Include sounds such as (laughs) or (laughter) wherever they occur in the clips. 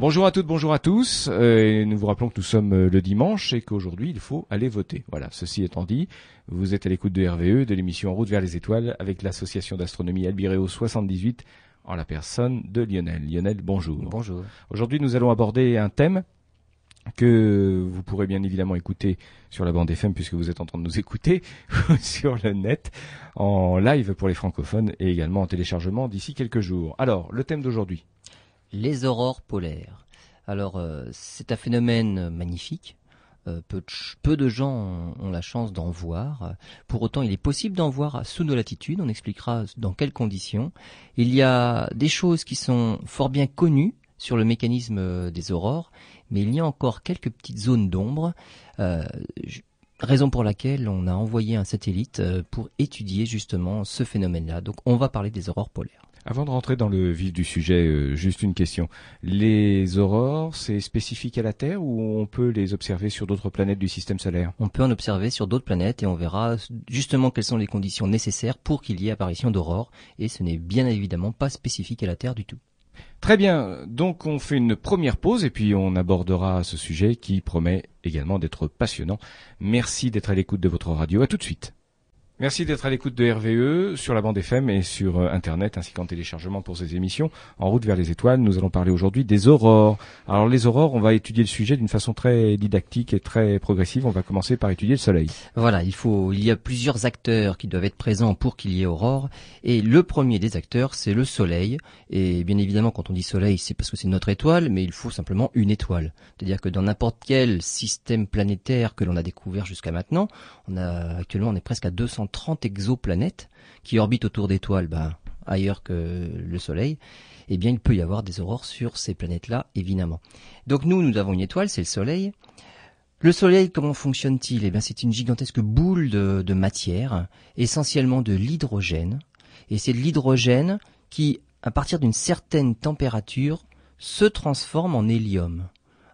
Bonjour à toutes, bonjour à tous. Euh, nous vous rappelons que nous sommes euh, le dimanche et qu'aujourd'hui il faut aller voter. Voilà, ceci étant dit, vous êtes à l'écoute de RVE, de l'émission En route vers les étoiles avec l'association d'astronomie Albireo 78 en la personne de Lionel. Lionel, bonjour. Bonjour. Aujourd'hui nous allons aborder un thème que vous pourrez bien évidemment écouter sur la bande FM puisque vous êtes en train de nous écouter (laughs) sur le net en live pour les francophones et également en téléchargement d'ici quelques jours. Alors, le thème d'aujourd'hui Les aurores polaires. Alors, euh, c'est un phénomène magnifique. Euh, peu, de, gens ont, la chance d'en voir. Pour autant, il est possible d'en voir sous nos latitudes. On expliquera dans quelles conditions. Il y a des choses qui sont fort bien connues sur le mécanisme des aurores, mais il y a encore quelques petites zones d'ombre. Euh, raison pour laquelle on a envoyé un satellite euh, pour étudier justement ce phénomène-là. Donc, on va parler des aurores polaires. Avant de rentrer dans le vif du sujet, euh, juste une question. Les aurores, c'est spécifique à la Terre ou on peut les observer sur d'autres planètes du système solaire? On peut en observer sur d'autres planètes et on verra justement quelles sont les conditions nécessaires pour qu'il y ait apparition d'aurores. Et ce n'est bien évidemment pas spécifique à la Terre du tout. Très bien, donc on fait une première pause et puis on abordera ce sujet qui promet également d'être passionnant. Merci d'être à l'écoute de votre radio. À tout de suite. Merci d'être à l'écoute de RVE sur la bande FM et sur euh, Internet ainsi qu'en téléchargement pour ces émissions. En route vers les étoiles, nous allons parler aujourd'hui des aurores. Alors les aurores, on va étudier le sujet d'une façon très didactique et très progressive. On va commencer par étudier le Soleil. Voilà, il faut, il y a plusieurs acteurs qui doivent être présents pour qu'il y ait aurore. Et le premier des acteurs, c'est le Soleil. Et bien évidemment, quand on dit Soleil, c'est parce que c'est notre étoile, mais il faut simplement une étoile. C'est-à-dire que dans n'importe quel système planétaire que l'on a découvert jusqu'à maintenant, on a actuellement on est presque à 200 30 exoplanètes qui orbitent autour d'étoiles ben, ailleurs que le Soleil, eh bien il peut y avoir des aurores sur ces planètes-là, évidemment. Donc nous, nous avons une étoile, c'est le Soleil. Le Soleil, comment fonctionne-t-il? Eh bien c'est une gigantesque boule de, de matière, essentiellement de l'hydrogène. Et c'est de l'hydrogène qui, à partir d'une certaine température, se transforme en hélium.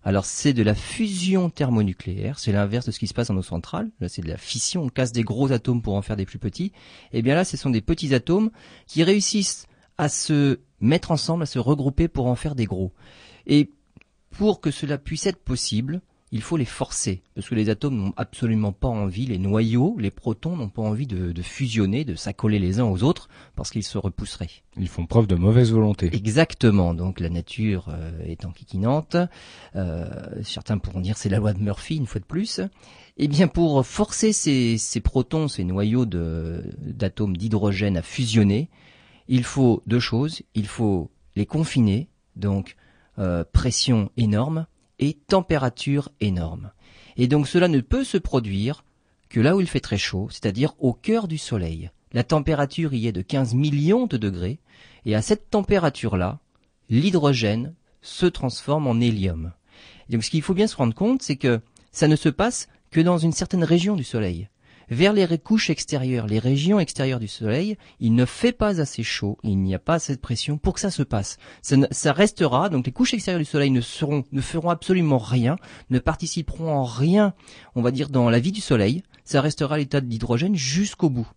Alors c'est de la fusion thermonucléaire, c'est l'inverse de ce qui se passe dans nos centrales. Là c'est de la fission, on casse des gros atomes pour en faire des plus petits. Et bien là ce sont des petits atomes qui réussissent à se mettre ensemble, à se regrouper pour en faire des gros. Et pour que cela puisse être possible, il faut les forcer, parce que les atomes n'ont absolument pas envie, les noyaux, les protons n'ont pas envie de, de fusionner, de s'accoler les uns aux autres, parce qu'ils se repousseraient. Ils font preuve de mauvaise volonté. Exactement, donc la nature euh, est enquiquinante, euh, certains pourront dire c'est la loi de Murphy une fois de plus. Eh bien pour forcer ces, ces protons, ces noyaux d'atomes d'hydrogène à fusionner, il faut deux choses, il faut les confiner, donc euh, pression énorme, et température énorme. Et donc cela ne peut se produire que là où il fait très chaud, c'est-à-dire au cœur du Soleil. La température y est de 15 millions de degrés, et à cette température-là, l'hydrogène se transforme en hélium. Donc ce qu'il faut bien se rendre compte, c'est que ça ne se passe que dans une certaine région du Soleil vers les couches extérieures, les régions extérieures du Soleil, il ne fait pas assez chaud, il n'y a pas assez de pression pour que ça se passe. Ça, restera, donc les couches extérieures du Soleil ne ne feront absolument rien, ne participeront en rien, on va dire, dans la vie du Soleil. Ça restera l'état d'hydrogène jusqu'au bout.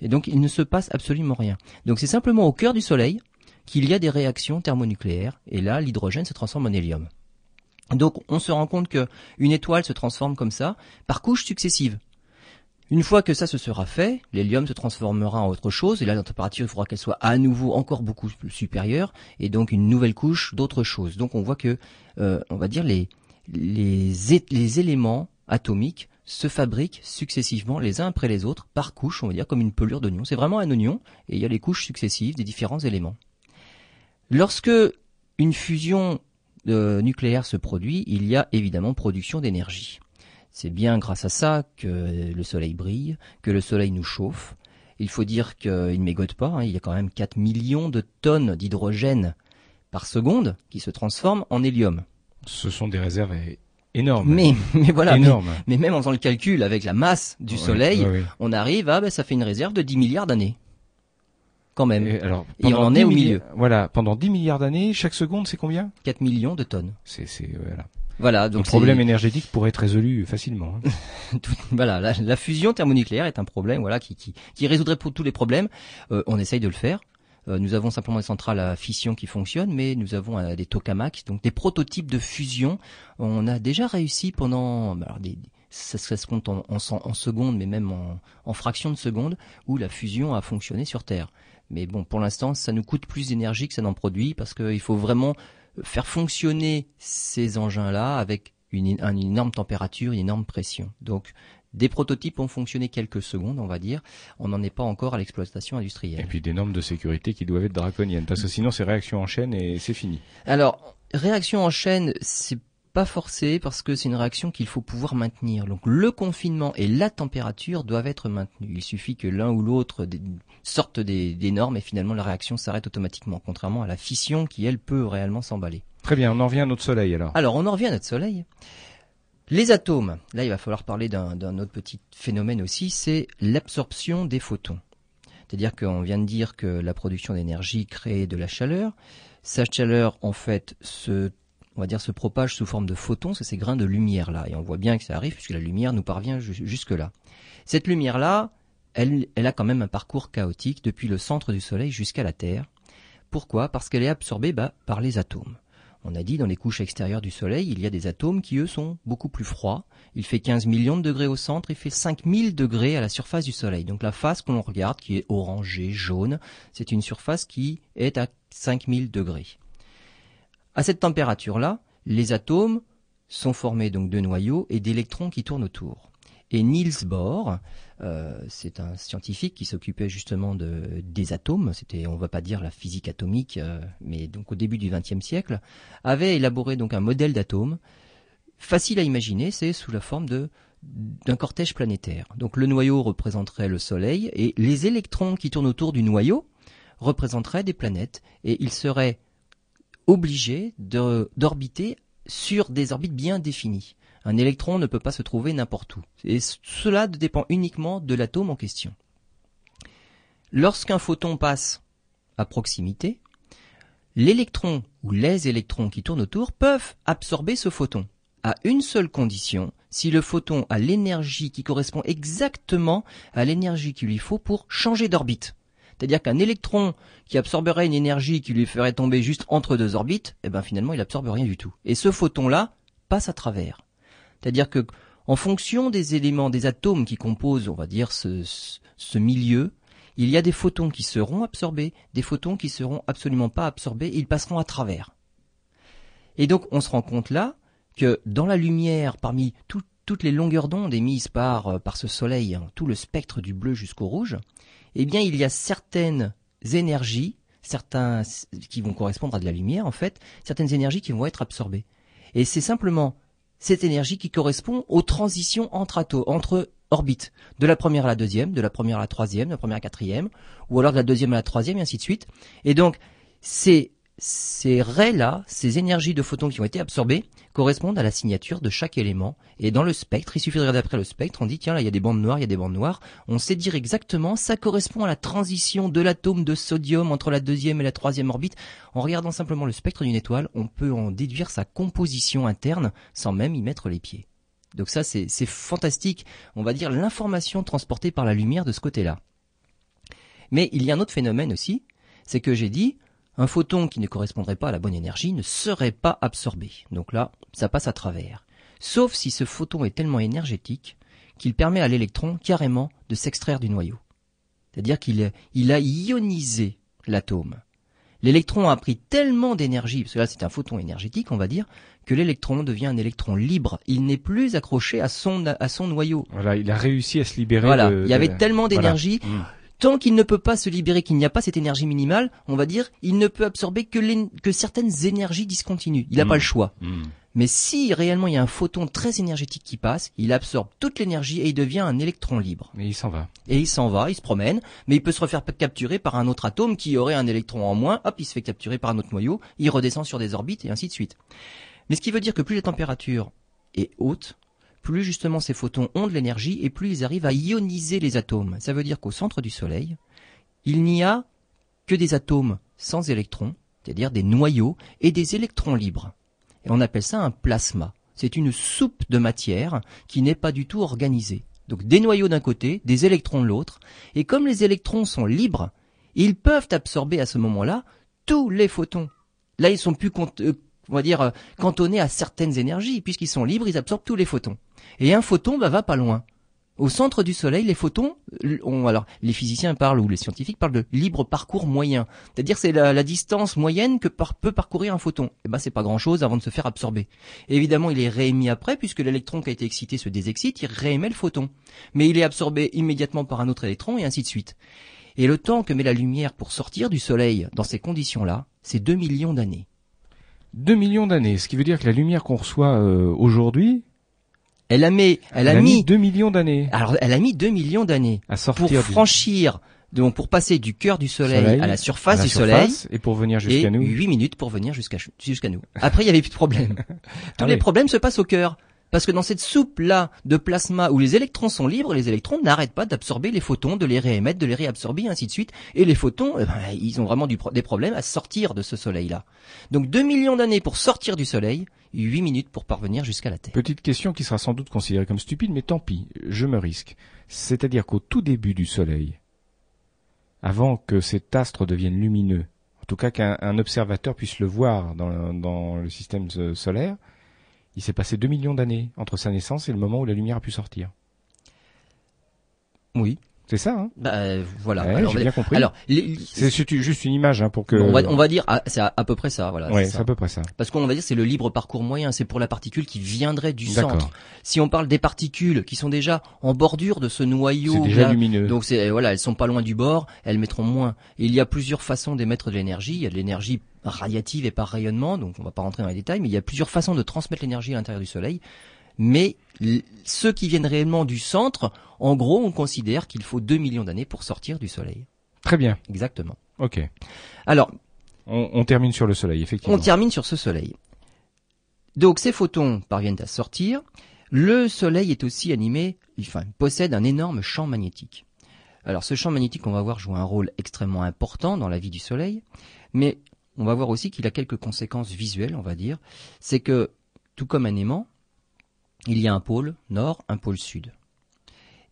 Et donc il ne se passe absolument rien. Donc c'est simplement au cœur du Soleil qu'il y a des réactions thermonucléaires, et là l'hydrogène se transforme en hélium. Donc on se rend compte que une étoile se transforme comme ça par couches successives. Une fois que ça se sera fait, l'hélium se transformera en autre chose, et là la température, il faudra qu'elle soit à nouveau encore beaucoup supérieure, et donc une nouvelle couche d'autre chose. Donc on voit que, euh, on va dire, les éléments atomiques se fabriquent successivement les uns après les autres, par couche, on va dire, comme une pelure d'oignon. C'est vraiment un oignon, et il y a les couches successives des différents éléments. Lorsque une fusion euh, nucléaire se produit, il y a évidemment production d'énergie. C'est bien grâce à ça que le soleil brille, que le soleil nous chauffe. Il faut dire qu'il ne mégote pas, hein. il y a quand même 4 millions de tonnes d'hydrogène par seconde qui se transforment en hélium. Ce sont des réserves énormes. Mais, mais voilà, mais, mais, même en faisant le calcul avec la masse du soleil, on arrive à, ben, ça fait une réserve de 10 milliards d'années quand même. Et, alors, et on en est au milieu. Voilà, pendant 10 milliards d'années, chaque seconde, c'est combien? 4 millions de tonnes. C'est, c'est, voilà. Voilà, donc le problème énergétique pourrait être résolu facilement. Hein. (laughs) voilà, la, la, fusion thermonucléaire est un problème, voilà, qui, qui, qui résoudrait pour tous les problèmes. Euh, on essaye de le faire. Euh, nous avons simplement des centrales à fission qui fonctionnent, mais nous avons euh, des tokamaks, donc des prototypes de fusion. On a déjà réussi pendant, alors des, ça, se compte en, en, secondes, mais même en, en fractions de secondes, où la fusion a fonctionné sur Terre. Mais bon, pour l'instant, ça nous coûte plus d'énergie que ça n'en produit, parce qu'il faut vraiment faire fonctionner ces engins-là avec une, une, énorme température, une énorme pression. Donc, des prototypes ont fonctionné quelques secondes, on va dire. On n'en est pas encore à l'exploitation industrielle. Et puis des normes de sécurité qui doivent être draconiennes, parce que sinon c'est réaction en chaîne et c'est fini. Alors, réaction en chaîne, c'est pas forcé parce que c'est une réaction qu'il faut pouvoir maintenir. Donc le confinement et la température doivent être maintenus. Il suffit que l'un ou l'autre sorte des, des, normes et finalement la réaction s'arrête automatiquement, contrairement à la fission qui elle peut réellement s'emballer. Très bien, on en revient à notre Soleil alors. Alors on en revient à notre Soleil. Les atomes, là il va falloir parler d'un autre petit phénomène aussi, c'est l'absorption des photons. C'est-à-dire qu'on vient de dire que la production d'énergie crée de la chaleur. Sa chaleur, en fait, se, on va dire, se propage sous forme de photons, c'est ces grains de lumière là. Et on voit bien que ça arrive puisque la lumière nous parvient jusque là. Cette lumière là, elle, a quand même un parcours chaotique depuis le centre du Soleil jusqu'à la Terre. Pourquoi? Parce qu'elle est absorbée bah, par les atomes. On a dit dans les couches extérieures du Soleil, il y a des atomes qui eux sont beaucoup plus froids. Il fait 15 millions de degrés au centre, il fait 5000 degrés à la surface du Soleil. Donc la face que l'on regarde, qui est orangée, jaune, c'est une surface qui est à 5000 degrés. À cette température-là, les atomes sont formés donc de noyaux et d'électrons qui tournent autour. Et Niels Bohr, euh, c'est un scientifique qui s'occupait justement de, des atomes, c'était, on va pas dire la physique atomique, euh, mais donc au début du XXe siècle, avait élaboré donc un modèle d'atome facile à imaginer, c'est sous la forme de d'un cortège planétaire. Donc le noyau représenterait le Soleil et les électrons qui tournent autour du noyau représenteraient des planètes et ils seraient obligés d'orbiter sur des orbites bien définies. Un électron ne peut pas se trouver n'importe où. Et cela dépend uniquement de l'atome en question. Lorsqu'un photon passe à proximité, l'électron ou les électrons qui tournent autour peuvent absorber ce photon à une seule condition, si le photon a l'énergie qui correspond exactement à l'énergie qu'il lui faut pour changer d'orbite. C'est-à-dire qu'un électron qui absorberait une énergie qui lui ferait tomber juste entre deux orbites, eh ben finalement il absorbe rien du tout. Et ce photon-là passe à travers. C'est-à-dire que, en fonction des éléments, des atomes qui composent, on va dire, ce, milieu, il y a des photons qui seront absorbés, des photons qui seront absolument pas absorbés, ils passeront à travers. Et donc, on se rend compte là que dans la lumière, parmi toutes les longueurs d'onde émises par, euh, par ce soleil, hein, tout le spectre du bleu jusqu'au rouge, eh bien, il y a certaines énergies, certains qui vont correspondre à de la lumière, en fait, certaines énergies qui vont être absorbées. Et c'est simplement cette énergie qui correspond aux transitions entre entre orbites, de la première à la deuxième, de la première à la troisième, de la première à la quatrième, ou alors de la deuxième à la troisième, et ainsi de suite. Et donc, c'est ces raies-là, ces énergies de photons qui ont été absorbées, correspondent à la signature de chaque élément. Et dans le spectre, il suffit de regarder après le spectre, on dit tiens là il y a des bandes noires, il y a des bandes noires. On sait dire exactement, ça correspond à la transition de l'atome de sodium entre la deuxième et la troisième orbite. En regardant simplement le spectre d'une étoile, on peut en déduire sa composition interne sans même y mettre les pieds. Donc ça c'est fantastique, on va dire l'information transportée par la lumière de ce côté-là. Mais il y a un autre phénomène aussi, c'est que j'ai dit, un photon qui ne correspondrait pas à la bonne énergie ne serait pas absorbé. Donc là, ça passe à travers. Sauf si ce photon est tellement énergétique qu'il permet à l'électron carrément de s'extraire du noyau. C'est-à-dire qu'il il a ionisé l'atome. L'électron a pris tellement d'énergie, parce que là c'est un photon énergétique, on va dire, que l'électron devient un électron libre. Il n'est plus accroché à son, à son noyau. Voilà, il a réussi à se libérer. Voilà, il y avait tellement d'énergie. Mmh. Tant qu'il ne peut pas se libérer, qu'il n'y a pas cette énergie minimale, on va dire, il ne peut absorber que, que certaines énergies discontinues. Il n'a pas le mmh. choix. Mmh. Mais si réellement il y a un photon très énergétique qui passe, il absorbe toute l'énergie et il devient un électron libre. Et il s'en va. Et il s'en va, il se promène, mais il peut se refaire capturer par un autre atome qui aurait un électron en moins, hop, il se fait capturer par un autre noyau, il redescend sur des orbites et ainsi de suite. Mais ce qui veut dire que plus la température est haute, plus justement ces photons ont de l'énergie et plus ils arrivent à ioniser les atomes. Ça veut dire qu'au centre du Soleil, il n'y a que des atomes sans électrons, c'est-à-dire des noyaux, et des électrons libres. Et on appelle ça un plasma. C'est une soupe de matière qui n'est pas du tout organisée. Donc des noyaux d'un côté, des électrons de l'autre, et comme les électrons sont libres, ils peuvent absorber à ce moment-là tous les photons. Là, ils sont plus, euh, on va dire, euh, cantonnés à certaines énergies, puisqu'ils sont libres, ils absorbent tous les photons. Et un photon va pas loin. Au centre du Soleil, les photons, ont, alors les physiciens parlent ou les scientifiques parlent de libre parcours moyen, c'est-à-dire c'est la, distance moyenne que peut parcourir un photon. Et eh ben c'est pas grand-chose avant de se faire absorber. évidemment, il est réémis après puisque l'électron qui a été excité se désexcite, il réémet le photon, mais il est absorbé immédiatement par un autre électron et ainsi de suite. Et le temps que met la lumière pour sortir du Soleil dans ces conditions-là, c'est 2 millions d'années. 2 millions d'années, ce qui veut dire que la lumière qu'on reçoit euh, aujourd'hui, elle a mis, elle, a, mis 2 millions d'années. Alors, elle a mis 2 millions d'années à sortir pour franchir donc pour passer du cœur du soleil, à la surface du soleil et pour venir jusqu'à nous. 8 minutes pour venir jusqu'à jusqu'à nous. Après, il y avait plus de problème. (laughs) Tous ah les problèmes se passent au cœur. Parce que dans cette soupe-là de plasma où les électrons sont libres, les électrons n'arrêtent pas d'absorber les photons, de les réémettre, de les réabsorber, ainsi de suite. Et les photons, eh ben, ils ont vraiment des problèmes à sortir de ce soleil-là. Donc 2 millions d'années pour sortir du soleil, 8 minutes pour parvenir jusqu'à la Terre. Petite question qui sera sans doute considérée comme stupide, mais tant pis, je me risque. C'est-à-dire qu'au tout début du soleil, avant que cet astre devienne lumineux, en tout cas qu'un observateur puisse le voir dans le système solaire, il s'est passé 2 millions d'années entre sa naissance et le moment où la lumière a pu sortir. Oui. C'est ça, hein bah, voilà. alors, j'ai bien compris. Alors, c'est juste une image hein, pour que. On va, on va dire, ah, c'est à, peu près ça, voilà. Ouais, c'est à peu près ça. Parce qu'on va dire c'est le libre parcours moyen, c'est pour la particule qui viendrait du centre. Si on parle des particules qui sont déjà en bordure de ce noyau, c'est déjà lumineux. Donc c'est voilà, elles sont pas loin du bord, elles mettront moins. il y a plusieurs façons d'émettre de l'énergie. Il y a de l'énergie radiative et par rayonnement, donc on va pas rentrer dans les détails, mais il y a plusieurs façons de transmettre l'énergie à l'intérieur du Soleil mais ceux qui viennent réellement du centre, en gros, on considère qu'il faut 2 millions d'années pour sortir du Soleil. Très bien. Exactement. Ok. Alors, on, termine sur le Soleil, effectivement. On termine sur ce Soleil. Donc ces photons parviennent à sortir. Le Soleil est aussi animé, enfin, possède un énorme champ magnétique. Alors ce champ magnétique, on va voir, joue un rôle extrêmement important dans la vie du Soleil, mais on va voir aussi qu'il a quelques conséquences visuelles, on va dire. C'est que, tout comme un aimant, il y a un pôle nord, un pôle sud.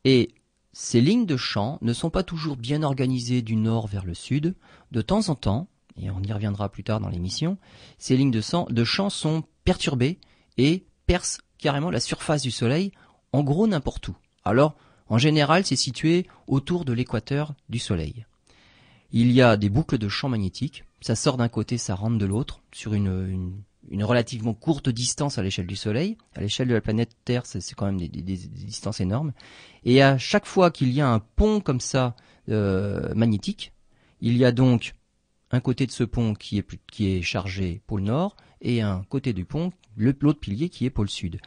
Et ces lignes de champ ne sont pas toujours bien organisées du nord vers le sud. De temps en temps, et on y reviendra plus tard dans l'émission, ces lignes de, champ sont perturbées et percent carrément la surface du Soleil, en gros n'importe où. Alors, en général, c'est situé autour de l'équateur du Soleil. Il y a des boucles de champ magnétiques, ça sort d'un côté, ça rentre de l'autre, sur une relativement courte distance à l'échelle du Soleil. À l'échelle de la planète Terre, c'est quand même des, distances énormes. Et à chaque fois qu'il y a un pont comme ça euh, magnétique, il y a donc un côté de ce pont qui est, qui est chargé pôle nord et un côté du pont, l'autre pilier qui est pôle sud.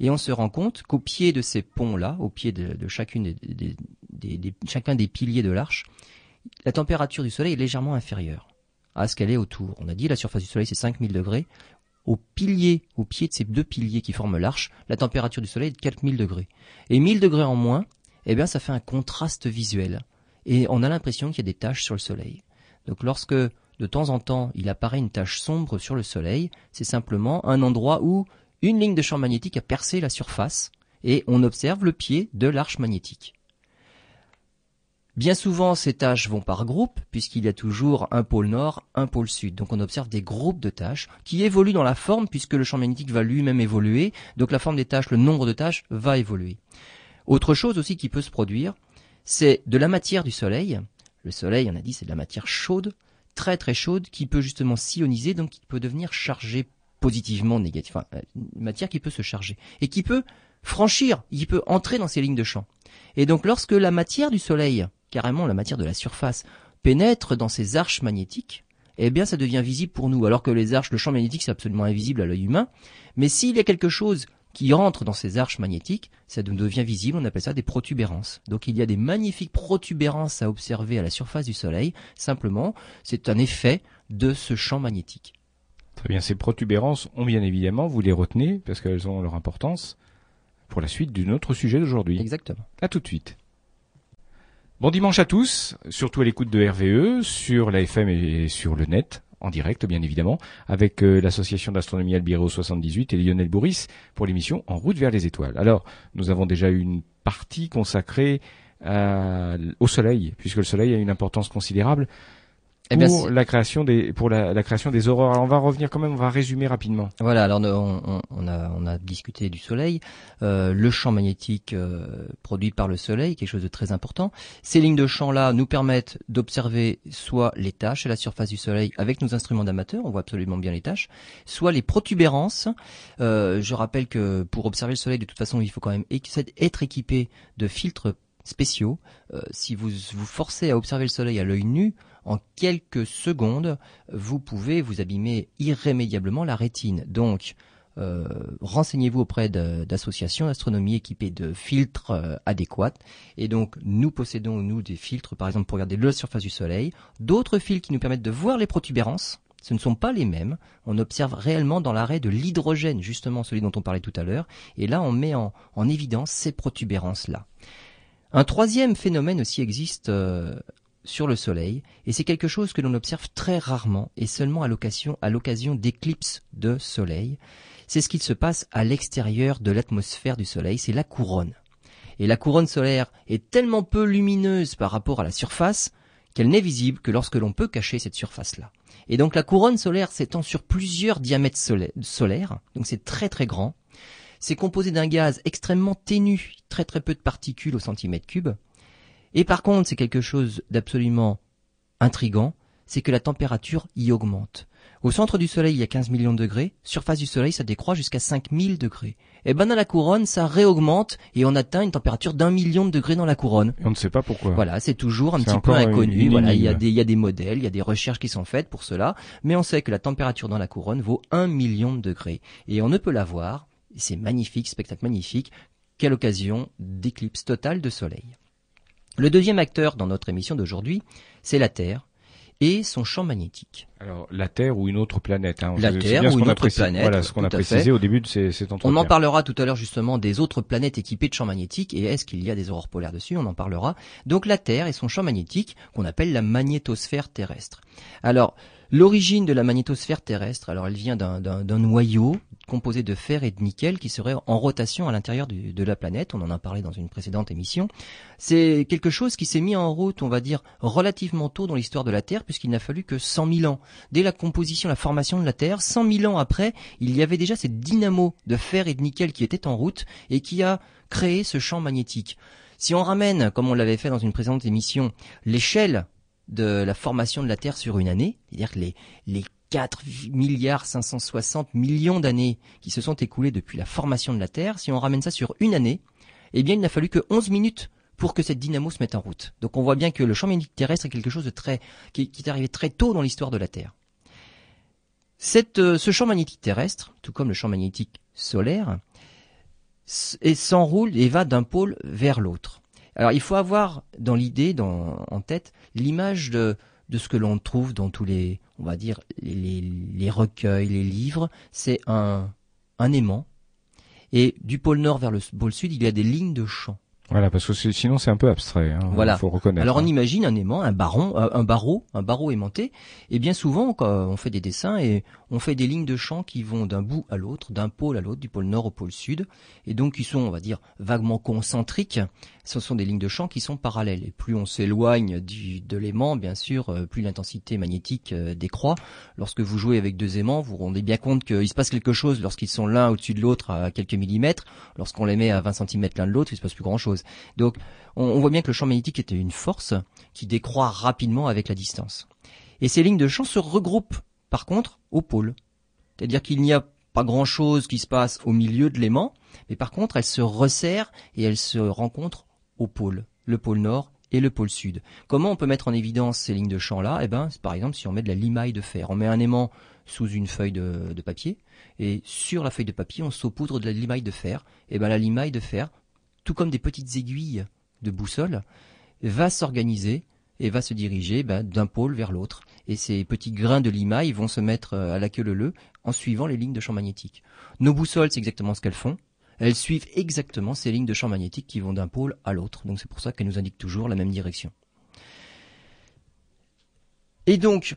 Et on se rend compte qu'au pied de ces ponts-là, au pied de, chacune des, chacun des piliers de l'arche, la température du Soleil est légèrement inférieure à ce qu'elle est autour. On a dit la surface du Soleil c'est 5000 degrés au pilier, au pied de ces deux piliers qui forment l'arche, la température du soleil est de 4000 degrés. Et 1000 degrés en moins, eh bien, ça fait un contraste visuel. Et on a l'impression qu'il y a des taches sur le soleil. Donc lorsque, de temps en temps, il apparaît une tache sombre sur le soleil, c'est simplement un endroit où une ligne de champ magnétique a percé la surface et on observe le pied de l'arche magnétique. Bien souvent, ces tâches vont par groupe, puisqu'il y a toujours un pôle nord, un pôle sud. Donc on observe des groupes de tâches qui évoluent dans la forme, puisque le champ magnétique va lui-même évoluer. Donc la forme des tâches, le nombre de tâches va évoluer. Autre chose aussi qui peut se produire, c'est de la matière du Soleil. Le Soleil, on a dit, c'est de la matière chaude, très très chaude, qui peut justement s'ioniser, donc qui peut devenir chargée positivement, négativement. Enfin, une matière qui peut se charger et qui peut franchir, qui peut entrer dans ces lignes de champ. Et donc lorsque la matière du Soleil carrément la matière de la surface, pénètre dans ces arches magnétiques, eh bien ça devient visible pour nous, alors que les arches, le champ magnétique c'est absolument invisible à l'œil humain, mais s'il y a quelque chose qui rentre dans ces arches magnétiques, ça devient visible, on appelle ça des protubérances. Donc il y a des magnifiques protubérances à observer à la surface du Soleil, simplement c'est un effet de ce champ magnétique. Très bien, ces protubérances ont bien évidemment, vous les retenez, parce qu'elles ont leur importance, pour la suite d'un autre sujet d'aujourd'hui. Exactement. À tout de suite. Bon dimanche à tous, surtout à l'écoute de RVE, sur la FM et sur le net, en direct bien évidemment, avec euh, l'association d'astronomie Albiro 78 et Lionel Bourris pour l'émission En route vers les étoiles. Alors, nous avons déjà eu une partie consacrée au Soleil, puisque le Soleil a une importance considérable eh pour la création des pour la, la, création des aurores. Alors on va revenir quand même, on va résumer rapidement. Voilà, alors on, on, a on a discuté du soleil, euh, le champ magnétique euh, produit par le soleil, quelque chose de très important. Ces lignes de champ là nous permettent d'observer soit les tâches à la surface du soleil avec nos instruments d'amateurs, on voit absolument bien les tâches, soit les protubérances. Euh, je rappelle que pour observer le soleil de toute façon il faut quand même être équipé de filtres spéciaux. Euh, si vous vous forcez à observer le soleil à l'œil nu, en quelques secondes, vous pouvez vous abîmer irrémédiablement la rétine. Donc, euh, renseignez-vous auprès d'associations d'astronomie équipées de filtres euh, adéquats. Et donc, nous possédons, nous, des filtres, par exemple, pour regarder la surface du Soleil. D'autres filtres qui nous permettent de voir les protubérances. Ce ne sont pas les mêmes. On observe réellement dans l'arrêt de l'hydrogène, justement celui dont on parlait tout à l'heure. Et là, on met en, évidence ces protubérances-là. Un troisième phénomène aussi existe euh, sur le Soleil, et c'est quelque chose que l'on observe très rarement et seulement à l'occasion, d'éclipses de Soleil. C'est ce qu'il se passe à l'extérieur de l'atmosphère du Soleil, c'est la couronne. Et la couronne solaire est tellement peu lumineuse par rapport à la surface qu'elle n'est visible que lorsque l'on peut cacher cette surface-là. Et donc la couronne solaire s'étend sur plusieurs diamètres solaires, donc c'est très très grand. C'est composé d'un gaz extrêmement ténu, très très peu de particules au centimètre cube, et par contre, c'est quelque chose d'absolument intrigant, c'est que la température y augmente. Au centre du Soleil, il y a 15 millions de degrés. Surface du Soleil, ça décroît jusqu'à 5000 degrés. Et eh ben dans la couronne, ça réaugmente et on atteint une température d'un million de degrés dans la couronne. on ne sait pas pourquoi. Voilà, c'est toujours un petit peu inconnu. voilà, il y a des il y a des modèles, il y a des recherches qui sont faites pour cela, mais on sait que la température dans la couronne vaut un million de degrés et on ne peut la voir. C'est magnifique, spectacle magnifique, qu'à l'occasion d'éclipses totales de Soleil. Le deuxième acteur dans notre émission d'aujourd'hui, c'est la Terre et son champ magnétique. Alors la Terre ou une autre planète. Hein. La Terre ou une autre planète. Voilà ce qu'on a précisé au début de ces, cet entretien. On en parlera tout à l'heure justement des autres planètes équipées de champs magnétiques et est-ce qu'il y a des aurores polaires dessus? On en parlera. Donc la Terre et son champ magnétique qu'on appelle la magnétosphère terrestre. Alors L'origine de la magnétosphère terrestre, alors elle vient d'un noyau composé de fer et de nickel qui serait en rotation à l'intérieur de la planète. On en a parlé dans une précédente émission. C'est quelque chose qui s'est mis en route, on va dire, relativement tôt dans l'histoire de la Terre, puisqu'il n'a fallu que 100 000 ans. Dès la composition, la formation de la Terre, 100 000 ans après, il y avait déjà cette dynamo de fer et de nickel qui était en route et qui a créé ce champ magnétique. Si on ramène, comme on l'avait fait dans une précédente émission, l'échelle de la formation de la Terre sur une année, c'est-à-dire que les, les 4 milliards 560 millions d'années qui se sont écoulées depuis la formation de la Terre, si on ramène ça sur une année, eh bien il n'a fallu que 11 minutes pour que cette dynamo se mette en route. Donc on voit bien que le champ magnétique terrestre est quelque chose de très qui, est arrivé très tôt dans l'histoire de la Terre. Cette, euh, ce champ magnétique terrestre, tout comme le champ magnétique solaire, s'enroule et va d'un pôle vers l'autre. Alors il faut avoir dans l'idée, en tête, l'image de, de ce que l'on trouve dans tous les, on va dire, les, les recueils, les livres. C'est un, un aimant. Et du pôle nord vers le pôle sud, il y a des lignes de champ. Voilà, parce que sinon c'est un peu abstrait. Hein, voilà. Faut reconnaître. Alors on hein. imagine un aimant, un baron, euh, un barreau, un barreau aimanté. Et bien souvent, quand on fait des dessins et on fait des lignes de champ qui vont d'un bout à l'autre, d'un pôle à l'autre, du pôle nord au pôle sud, et donc qui sont, on va dire, vaguement concentriques. Ce sont des lignes de champ qui sont parallèles. Et plus on s'éloigne de l'aimant, bien sûr, euh, plus l'intensité magnétique euh, décroît. Lorsque vous jouez avec deux aimants, vous vous rendez bien compte qu'il se passe quelque chose lorsqu'ils sont l'un au-dessus de l'autre à quelques millimètres. Lorsqu'on les met à 20 cm l'un de l'autre, il se passe plus grand-chose. Donc on, voit bien que le champ magnétique était une force qui décroît rapidement avec la distance. Et ces lignes de champ se regroupent par contre au pôle. C'est-à-dire qu'il n'y a pas grand-chose qui se passe au milieu de l'aimant, mais par contre elles se resserrent et elles se rencontrent au pôle, le pôle nord et le pôle sud. Comment on peut mettre en évidence ces lignes de champ là Eh ben, par exemple, si on met de la limaille de fer, on met un aimant sous une feuille de, papier et sur la feuille de papier, on saupoudre de la limaille de fer. Et ben, la limaille de fer tout comme des petites aiguilles de boussole, va s'organiser et va se diriger ben, d'un pôle vers l'autre. Et ces petits grains de limaille vont se mettre euh, à la queue leu en suivant les lignes de champ magnétique. Nos boussoles, c'est exactement ce qu'elles font. Elles suivent exactement ces lignes de champ magnétique qui vont d'un pôle à l'autre. Donc c'est pour ça qu'elles nous indiquent toujours la même direction. Et donc,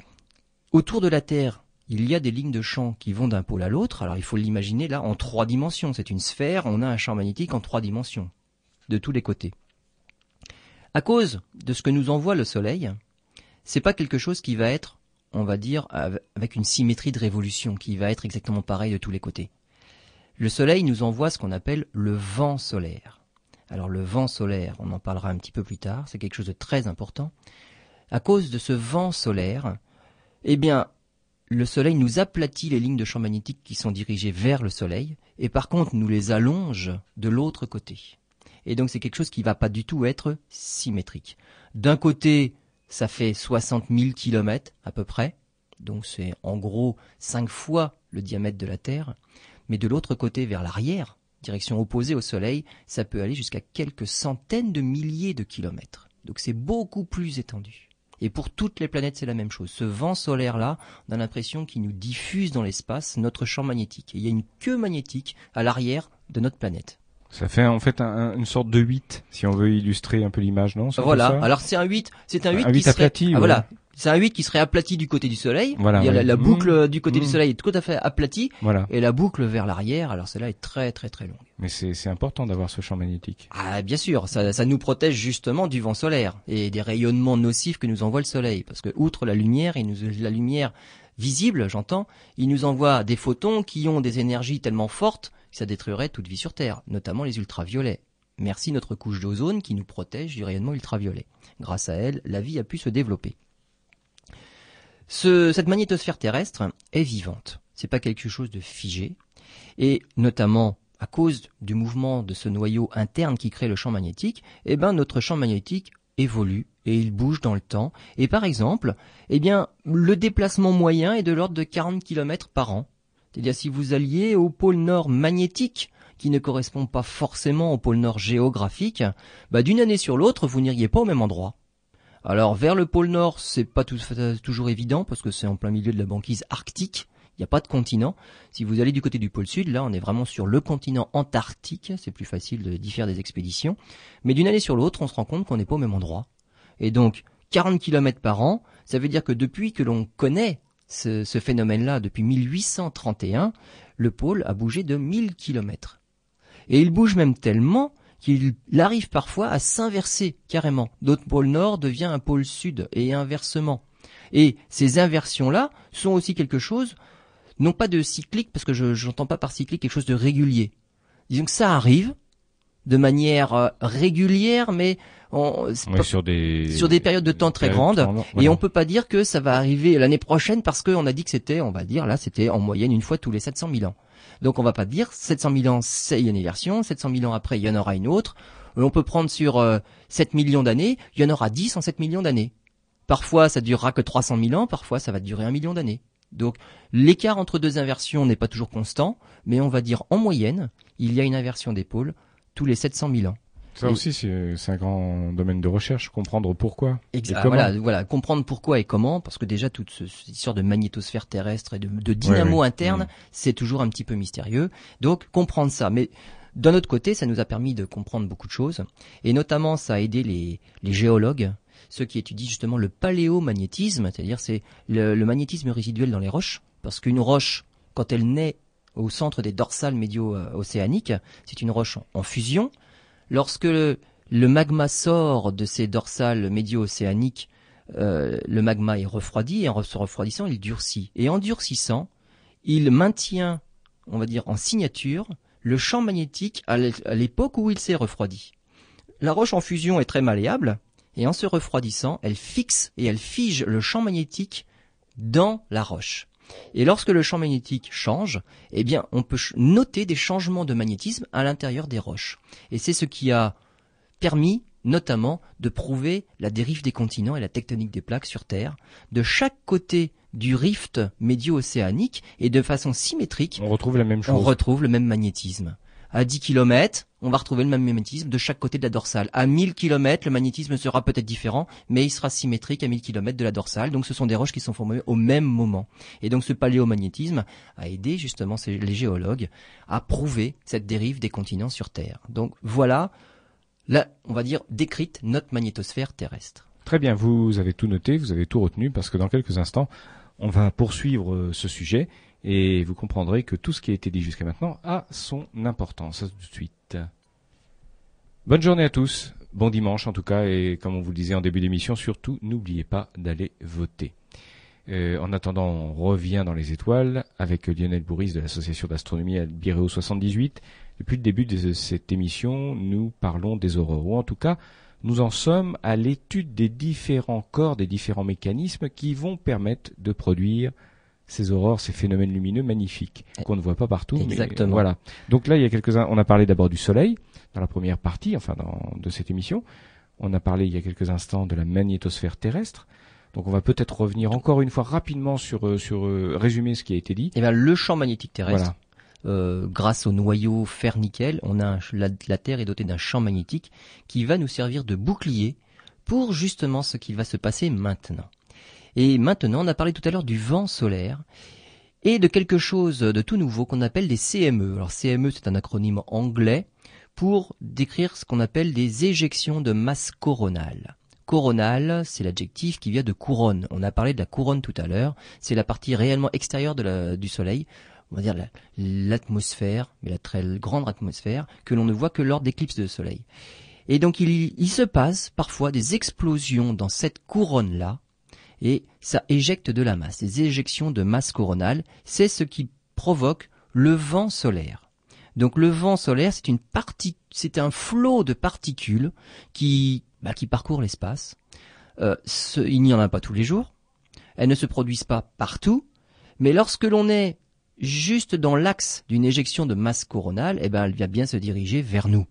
autour de la Terre, il y a des lignes de champ qui vont d'un pôle à l'autre. Alors il faut l'imaginer là en trois dimensions. C'est une sphère, on a un champ magnétique en trois dimensions de tous les côtés. À cause de ce que nous envoie le Soleil, c'est pas quelque chose qui va être, on va dire, avec une symétrie de révolution, qui va être exactement pareil de tous les côtés. Le Soleil nous envoie ce qu'on appelle le vent solaire. Alors le vent solaire, on en parlera un petit peu plus tard, c'est quelque chose de très important. À cause de ce vent solaire, eh bien, le Soleil nous aplatit les lignes de champ magnétique qui sont dirigées vers le Soleil, et par contre nous les allonge de l'autre côté. Et donc c'est quelque chose qui va pas du tout être symétrique. D'un côté, ça fait 60 000 kilomètres à peu près, donc c'est en gros cinq fois le diamètre de la Terre, mais de l'autre côté vers l'arrière, direction opposée au Soleil, ça peut aller jusqu'à quelques centaines de milliers de kilomètres. Donc c'est beaucoup plus étendu. Et pour toutes les planètes, c'est la même chose. Ce vent solaire-là, on a l'impression qu'il nous diffuse dans l'espace notre champ magnétique. Et il y a une queue magnétique à l'arrière de notre planète. Ça fait en fait une sorte de 8, si on veut illustrer un peu l'image, non? Voilà, alors c'est un 8, c'est un 8, qui serait... Ah, voilà, c'est un 8 qui serait aplati du côté du soleil. Voilà, il y a la, boucle mmh. du côté du mmh. soleil est tout à fait aplatie. Voilà. Et la boucle vers l'arrière, alors celle-là est très très très longue. Mais c'est important d'avoir ce champ magnétique. Ah bien sûr, ça, ça nous protège justement du vent solaire et des rayonnements nocifs que nous envoie le soleil. Parce que outre la lumière, il nous, la lumière visible, j'entends, il nous envoie des photons qui ont des énergies tellement fortes que ça détruirait toute vie sur Terre, notamment les ultraviolets. Merci notre couche d'ozone qui nous protège du rayonnement ultraviolet. Grâce à elle, la vie a pu se développer. Ce, cette magnétosphère terrestre est vivante. C'est pas quelque chose de figé. Et notamment à cause du mouvement de ce noyau interne qui crée le champ magnétique, eh ben notre champ magnétique évolue et il bouge dans le temps. Et par exemple, eh bien, le déplacement moyen est de l'ordre de 40 km par an. C'est-à-dire si vous alliez au pôle nord magnétique, qui ne correspond pas forcément au pôle nord géographique, bah, d'une année sur l'autre, vous n'iriez pas au même endroit. Alors vers le pôle Nord, c'est pas toujours évident parce que c'est en plein milieu de la banquise arctique. Il n'y a pas de continent. Si vous allez du côté du pôle Sud, là, on est vraiment sur le continent antarctique. C'est plus facile d'y faire des expéditions. Mais d'une année sur l'autre, on se rend compte qu'on n'est pas au même endroit. Et donc, 40 km par an, ça veut dire que depuis que l'on connaît ce, ce phénomène-là, depuis 1831, le pôle a bougé de 1000 km. Et il bouge même tellement qu'il arrive parfois à s'inverser carrément. Notre pôle nord devient un pôle sud et inversement. Et ces inversions-là sont aussi quelque chose, non pas de cyclique, parce que je n'entends pas par cyclique quelque chose de régulier. Disons que ça arrive de manière euh, régulière, mais sur des sur des périodes de temps très grandes et on peut pas dire que ça va arriver l'année prochaine parce qu'on a dit que c'était on va dire là c'était en moyenne une fois tous les 700 000 ans donc on va pas dire 700 000 ans, c'est une version, 700 000 ans après, il y en aura une autre. On peut prendre sur 7 euh, millions d'années, il y en aura 10 en 7 millions d'années. Parfois, ça durera que 300 000 ans, parfois, ça va durer un million d'années. Donc, l'écart entre deux inversions n'est pas toujours constant, mais on va dire en moyenne, il y a une inversion des pôles tous les 700 000 ans. Ça aussi, c'est un grand domaine de recherche, comprendre pourquoi. Exactement. Voilà, voilà, comprendre pourquoi et comment, parce que déjà toute cette histoire de magnétosphère terrestre et de, dynamo interne, mm. c'est toujours un petit peu mystérieux. Donc comprendre ça, mais d'un autre côté, ça nous a permis de comprendre beaucoup de choses, et notamment ça a aidé les, les géologues, ceux qui étudient justement le paléomagnétisme, c'est-à-dire c'est le, le magnétisme résiduel dans les roches, parce qu'une roche, quand elle naît au centre des dorsales médio-océaniques, c'est une roche en fusion, Lorsque le, magma sort de ces dorsales médio-océaniques, euh, le magma est refroidi et en se refroidissant, il durcit. Et en durcissant, il maintient, on va dire, en signature, le champ magnétique à l'époque où il s'est refroidi. La roche en fusion est très malléable, et en se refroidissant, elle fixe et elle fige le champ magnétique dans la roche. Et lorsque le champ magnétique change, eh bien, on peut noter des changements de magnétisme à l'intérieur des roches. Et c'est ce qui a permis notamment de prouver la dérive des continents et la tectonique des plaques sur Terre de chaque côté du rift médio-océanique et de façon symétrique. On retrouve la même chose. On retrouve le même magnétisme à 10 km, on va retrouver le même magnétisme de chaque côté de la dorsale. À 1000 km, le magnétisme sera peut-être différent, mais il sera symétrique à 1000 km de la dorsale. Donc ce sont des roches qui sont formées au même moment. Et donc ce paléomagnétisme a aidé justement les géologues à prouver cette dérive des continents sur Terre. Donc voilà, là, on va dire, décrite notre magnétosphère terrestre. Très bien, vous avez tout noté, vous avez tout retenu, parce que dans quelques instants, on va poursuivre euh, ce sujet et vous comprendrez que tout ce qui a été dit jusqu'à maintenant a son importance. tout de suite. Bonne journée à tous. Bon dimanche en tout cas et comme on vous le disait en début d'émission, surtout n'oubliez pas d'aller voter. Euh, en attendant, on revient dans les étoiles avec Lionel Bourris de l'association d'astronomie Albireo 78. Depuis le début de cette émission, nous parlons des aurores, ou en tout cas, nous en sommes à l'étude des différents corps, des différents mécanismes qui vont permettre de produire ces aurores, ces phénomènes lumineux magnifiques qu'on ne voit pas partout. Exactement. voilà. Donc là, il y a quelques-uns. On a parlé d'abord du Soleil dans la première partie, enfin dans, de cette émission. On a parlé il y a quelques instants de la magnétosphère terrestre. Donc on va peut-être revenir encore une fois rapidement sur euh, sur euh, résumer ce qui a été dit. Eh bien, le champ magnétique terrestre, euh, grâce au noyau fer-nickel, on a la, la, Terre est dotée d'un champ magnétique qui va nous servir de bouclier pour justement ce qui va se passer maintenant. Et maintenant, on a parlé tout à l'heure du vent solaire et de quelque chose de tout nouveau qu'on appelle des CME. Alors CME, c'est un acronyme anglais pour décrire ce qu'on appelle des éjections de masse coronale. Coronale, c'est l'adjectif qui vient de couronne. On a parlé de la couronne tout à l'heure. C'est la partie réellement extérieure du Soleil. On va dire l'atmosphère, mais la très grande atmosphère, que l'on ne voit que lors d'éclipses de Soleil. Et donc il, il se passe parfois des explosions dans cette couronne-là, et ça éjecte de la masse. Des éjections de masse coronale, c'est ce qui provoque le vent solaire. Donc le vent solaire, c'est une partie, c'est un flot de particules qui bah, qui parcourent l'espace. Euh, il n'y en a pas tous les jours. Elles ne se produisent pas partout. Mais lorsque l'on est juste dans l'axe d'une éjection de masse coronale, eh ben, elle vient bien se diriger vers nous.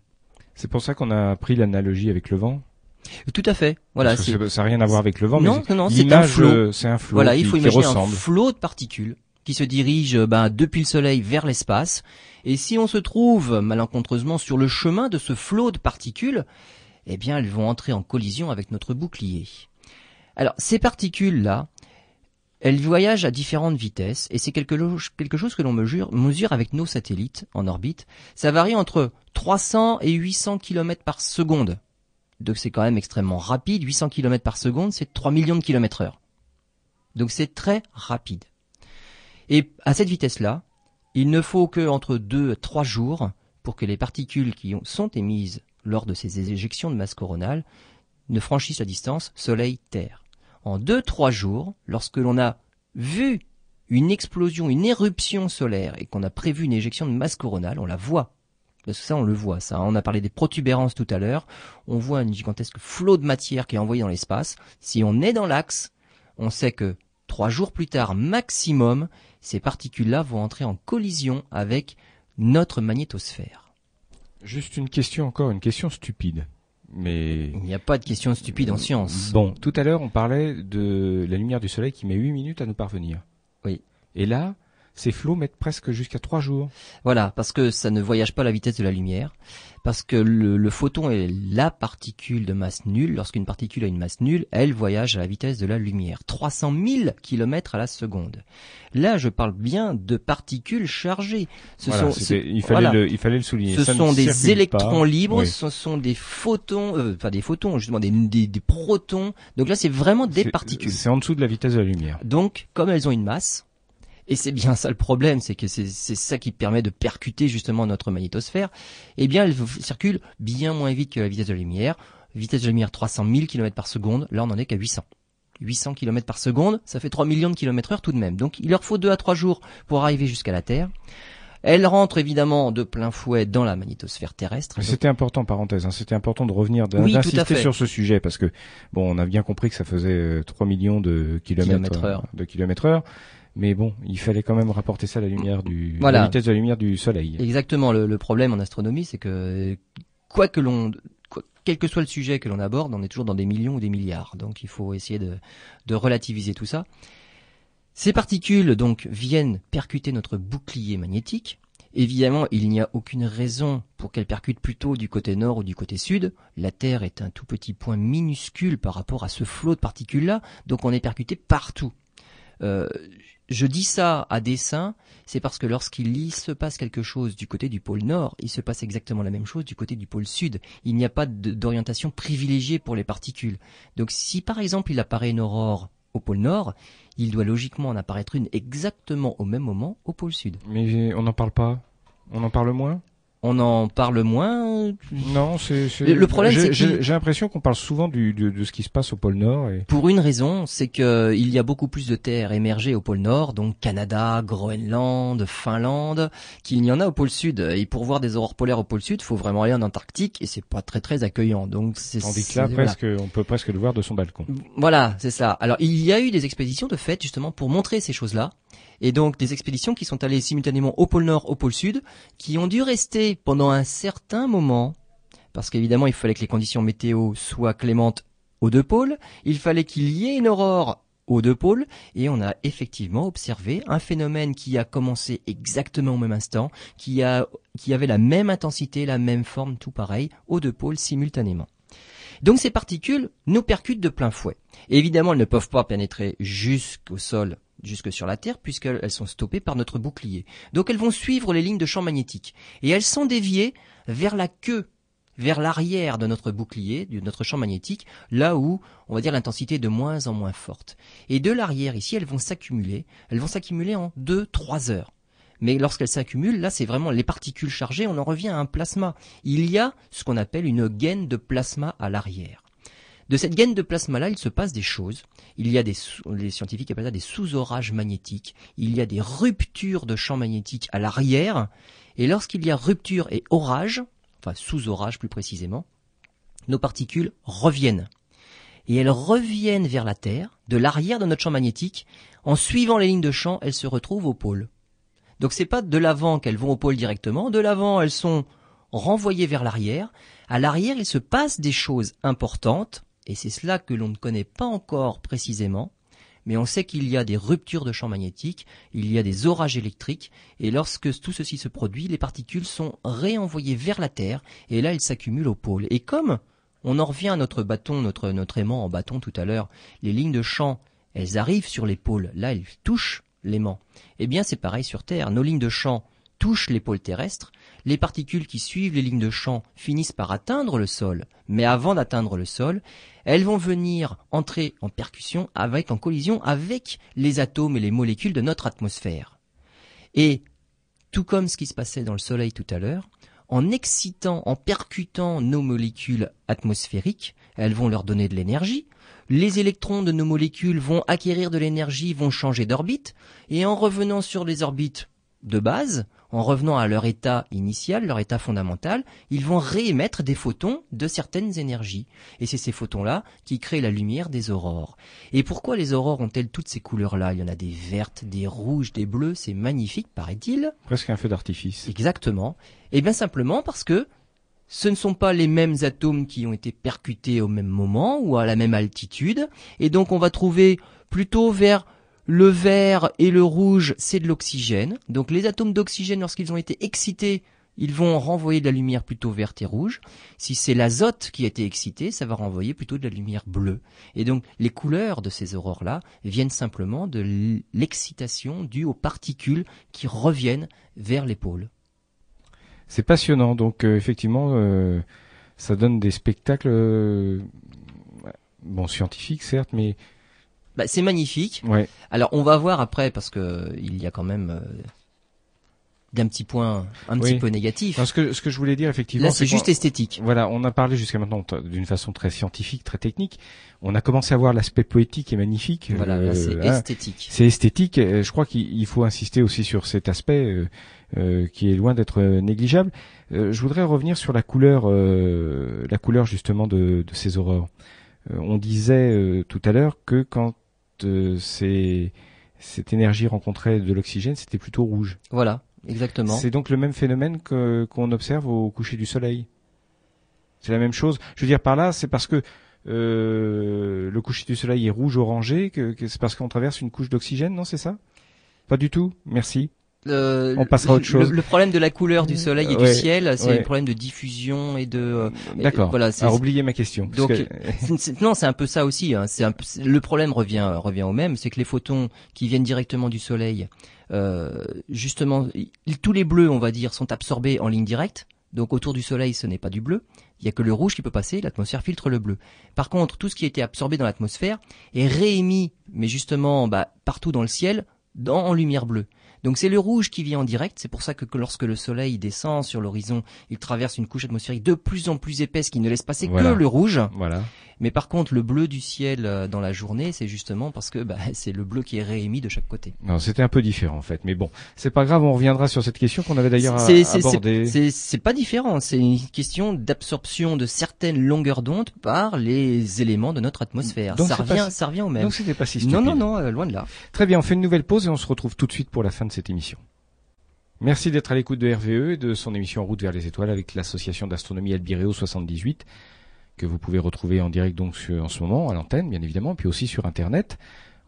C'est pour ça qu'on a pris l'analogie avec le vent. Tout à fait. Voilà. ça n'a rien à voir avec le vent, non, mais non, c'est un flot. Euh, c'est un flot. Voilà, qui, il faut imaginer ressemble. un flot de particules qui se dirige ben, depuis le Soleil vers l'espace. Et si on se trouve malencontreusement sur le chemin de ce flot de particules, eh bien elles vont entrer en collision avec notre bouclier. Alors ces particules-là, elles voyagent à différentes vitesses et c'est quelque, chose que l'on mesure, mesure avec nos satellites en orbite. Ça varie entre 300 et 800 km par seconde. Donc c'est quand même extrêmement rapide. 800 km par seconde, c'est 3 millions de km heure. Donc c'est très rapide. Et à cette vitesse-là, il ne faut que entre 2 et 3 jours pour que les particules qui sont émises lors de ces éjections de masse coronale, ne franchissent la distance Soleil-Terre. En deux, trois jours, lorsque l'on a vu une explosion, une éruption solaire et qu'on a prévu une éjection de masse coronale, on la voit. Parce que ça, on le voit, ça. On a parlé des protubérances tout à l'heure. On voit un gigantesque flot de matière qui est envoyé dans l'espace. Si on est dans l'axe, on sait que trois jours plus tard, maximum, ces particules-là vont entrer en collision avec notre magnétosphère. Juste une question encore, une question stupide. Mais il n'y a pas de question stupide en science. Bon, tout à l'heure on parlait de la lumière du soleil qui met 8 minutes à nous parvenir. Oui. Et là, ces flots mettent presque jusqu'à 3 jours. Voilà, parce que ça ne voyage pas à la vitesse de la lumière parce que le, photon est la particule de masse nulle. Lorsqu'une particule a une masse nulle, elle voyage à la vitesse de la lumière, 300 000 km à la seconde. Là, je parle bien de particules chargées. Ce sont, il, fallait le, il fallait le souligner. Ce sont des électrons libres, ce sont des photons, euh, enfin des photons, justement des, des, des protons. Donc là, c'est vraiment des particules. C'est en dessous de la vitesse de la lumière. Donc, comme elles ont une masse, et c'est bien ça le problème, c'est que c'est ça qui permet de percuter justement notre magnétosphère. Eh bien, elle circule bien moins vite que la vitesse de la lumière. Vitesse de la lumière 300 000 km par seconde. Là, on en est qu'à 800. 800 km par seconde, ça fait 3 millions de km heure tout de même. Donc, il leur faut 2 à 3 jours pour arriver jusqu'à la Terre. Elle rentre évidemment de plein fouet dans la magnétosphère terrestre. C'était important, parenthèse, hein, c'était important de revenir, d'insister sur ce sujet parce que bon, on a bien compris que ça faisait 3 euh, millions de kilomètres, heure. de kilomètres heure. Mais bon, il fallait quand même rapporter ça à la lumière du, la vitesse de la lumière du soleil. Exactement. Le, problème en astronomie, c'est que quoi que l'on, quel que soit le sujet que l'on aborde, on est toujours dans des millions ou des milliards. Donc il faut essayer de, de relativiser tout ça. Ces particules donc viennent percuter notre bouclier magnétique. Évidemment, il n'y a aucune raison pour qu'elles percutent plutôt du côté nord ou du côté sud. La Terre est un tout petit point minuscule par rapport à ce flot de particules-là, donc on est percuté partout. Euh, je dis ça à dessein, c'est parce que lorsqu'il se passe quelque chose du côté du pôle nord, il se passe exactement la même chose du côté du pôle sud. Il n'y a pas d'orientation privilégiée pour les particules. Donc si par exemple il apparaît une aurore au pôle nord, il doit logiquement en apparaître une exactement au même moment au pôle sud. Mais on n'en parle pas? On en parle moins? On en parle moins. Non, c'est. Le- problème, j'ai- l'impression qu'on parle souvent du, de, de ce qui se passe au pôle Nord. Et... Pour une raison, c'est que il y a beaucoup plus de terres émergées au pôle Nord, donc Canada, Groenland, Finlande, qu'il n'y en a au pôle Sud. Et pour voir des aurores polaires au pôle Sud, faut vraiment aller en Antarctique et c'est pas très très accueillant. Donc c'est Tandis que là, voilà. presque, on peut presque le voir de son balcon. Voilà, c'est ça. Alors, il y a eu des expéditions de fait, justement, pour montrer ces choses-là. Et donc, des expéditions qui sont allées simultanément au pôle Nord, au pôle Sud, qui ont dû rester pendant un certain moment, parce qu'évidemment, il fallait que les conditions météo soient clémentes aux deux pôles, il fallait qu'il y ait une aurore aux deux pôles, et on a effectivement observé un phénomène qui a commencé exactement au même instant, qui avait la même intensité, la même forme, tout pareil, aux deux pôles simultanément. Donc ces particules nous percutent de plein fouet. Et évidemment, elles ne peuvent pas pénétrer jusqu'au sol, jusque sur la Terre, puisqu'elles sont stoppées par notre bouclier. Donc elles vont suivre les lignes de champ magnétique. Et elles sont déviées vers la queue, vers l'arrière de notre bouclier, de notre champ magnétique, là où, on va dire, l'intensité est de moins en moins forte. Et de l'arrière, ici, elles vont s'accumuler. Elles vont s'accumuler en 2-3 heures. Mais lorsqu'elles s'accumulent, là, c'est vraiment les particules chargées, on en revient à un plasma. Il y a ce qu'on appelle une gaine de plasma à l'arrière. De cette gaine de plasma-là, il se passe des choses. Il y a des, les scientifiques appellent ça des sous-orages magnétiques. Il y a des ruptures de champs magnétiques à l'arrière. Et lorsqu'il y a rupture et orage, enfin sous-orage plus précisément, nos particules reviennent. Et elles reviennent vers la Terre, de l'arrière de notre champ magnétique. En suivant les lignes de champ, elles se retrouvent au pôle. Donc c'est pas de l'avant qu'elles vont au pôle directement, de l'avant elles sont renvoyées vers l'arrière. À l'arrière, il se passe des choses importantes, et c'est cela que l'on ne connaît pas encore précisément, mais on sait qu'il y a des ruptures de champs magnétiques, il y a des orages électriques, et lorsque tout ceci se produit, les particules sont réenvoyées vers la Terre, et là elles s'accumulent au pôle. Et comme on en revient à notre bâton, notre, notre aimant en bâton tout à l'heure, les lignes de champ, elles arrivent sur les pôles, là elles touchent l'aimant. Eh bien c'est pareil sur Terre, nos lignes de champ touchent les pôles terrestres, les particules qui suivent les lignes de champ finissent par atteindre le sol, mais avant d'atteindre le sol, elles vont venir entrer en percussion avec, en collision avec les atomes et les molécules de notre atmosphère. Et, tout comme ce qui se passait dans le Soleil tout à l'heure, en excitant, en percutant nos molécules atmosphériques, elles vont leur donner de l'énergie, les électrons de nos molécules vont acquérir de l'énergie, vont changer d'orbite, et en revenant sur les orbites de base, en revenant à leur état initial, leur état fondamental, ils vont réémettre des photons de certaines énergies. Et c'est ces photons-là qui créent la lumière des aurores. Et pourquoi les aurores ont-elles toutes ces couleurs-là? Il y en a des vertes, des rouges, des bleus, c'est magnifique, paraît-il. Presque un feu d'artifice. Exactement. Et bien simplement parce que ce ne sont pas les mêmes atomes qui ont été percutés au même moment ou à la même altitude. Et donc on va trouver plutôt vers le vert et le rouge, c'est de l'oxygène. Donc les atomes d'oxygène, lorsqu'ils ont été excités, ils vont renvoyer de la lumière plutôt verte et rouge. Si c'est l'azote qui a été excité, ça va renvoyer plutôt de la lumière bleue. Et donc les couleurs de ces aurores-là viennent simplement de l'excitation due aux particules qui reviennent vers les pôles. C'est passionnant. Donc euh, effectivement, euh, ça donne des spectacles, euh, bon scientifiques certes, mais Bah, c'est magnifique. ouais. Alors on va voir après parce que il y a quand même euh, d'un petit point un Oui. petit peu négatif. Parce que ce que je voulais dire effectivement, Là c'est juste esthétique. Voilà, on a parlé jusqu'à maintenant d'une façon très scientifique, très technique. On a commencé à voir l'aspect poétique et magnifique. Voilà, euh, là c'est hein. esthétique. C'est esthétique. Je crois qu'il il faut insister aussi sur cet aspect euh, euh, qui est loin d'être euh, négligeable. Euh, je voudrais revenir sur la couleur, euh, la couleur justement de, de ces aurores. Euh, on disait euh, tout à l'heure que quand ces- cette énergie rencontrait de l'oxygène, c'était plutôt rouge. Voilà, exactement. C'est donc le même phénomène que qu'on observe au coucher du soleil. C'est la même chose. Je veux dire par là, c'est parce que euh, le coucher du soleil est rouge orangé que, que c'est parce qu'on traverse une couche d'oxygène, non C'est ça? Pas du tout. Merci. Euh, On passera à autre le- chose. Le, problème de la couleur du soleil et Ouais, du ciel, c'est ouais. le problème de diffusion et de. euh, D'accord. voilà, Alors oubliez ma question. parce Donc, que- (laughs) non, c'est un peu ça aussi. Hein. C'est un le problème revient revient au même, c'est que les photons qui viennent directement du soleil, euh, justement, ils- tous les bleus, on va dire, sont absorbés en ligne directe. Donc autour du soleil, ce n'est pas du bleu. Il y a que le rouge qui peut passer. L'atmosphère filtre le bleu. Par contre, tout ce qui a été absorbé dans l'atmosphère est réémis, mais justement, bah, partout dans le ciel, dans, en lumière bleue. Donc c'est le rouge qui vient en direct. C'est pour ça que, lorsque le soleil descend sur l'horizon, il traverse une couche atmosphérique de plus en plus épaisse qui ne laisse passer que le rouge. Voilà. Mais par contre, le bleu du ciel euh, dans la journée, c'est justement parce que bah, (laughs) c'est le bleu qui est réémis de chaque côté. Non, c'était un peu différent en fait. Mais bon, c'est pas grave. On reviendra sur cette question qu'on avait d'ailleurs abordée. C'est pas différent. C'est une question d'absorption de certaines longueurs d'onde par les éléments de notre atmosphère. ça revient, ça revient au même. Donc c'était pas si Non, non, non, euh, loin de là. Très bien. On fait une nouvelle pause et on se retrouve tout de suite pour la fin de cette émission. Merci d'être à l'écoute de RVE et de son émission En route vers les étoiles avec l'association d'astronomie Albireo 78 que vous pouvez retrouver en direct donc en ce moment à l'antenne bien évidemment, puis aussi sur internet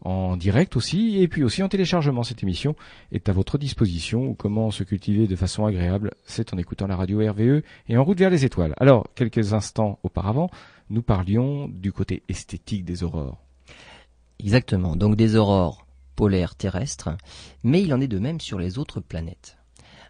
en direct aussi, et puis aussi en téléchargement. Cette émission est à votre disposition. Comment se cultiver de façon agréable, c'est en écoutant la radio RVE et en route vers les étoiles. Alors, quelques instants auparavant, nous parlions du côté esthétique des aurores. Exactement, donc des aurores polaires terrestres, mais il en est de même sur les autres planètes.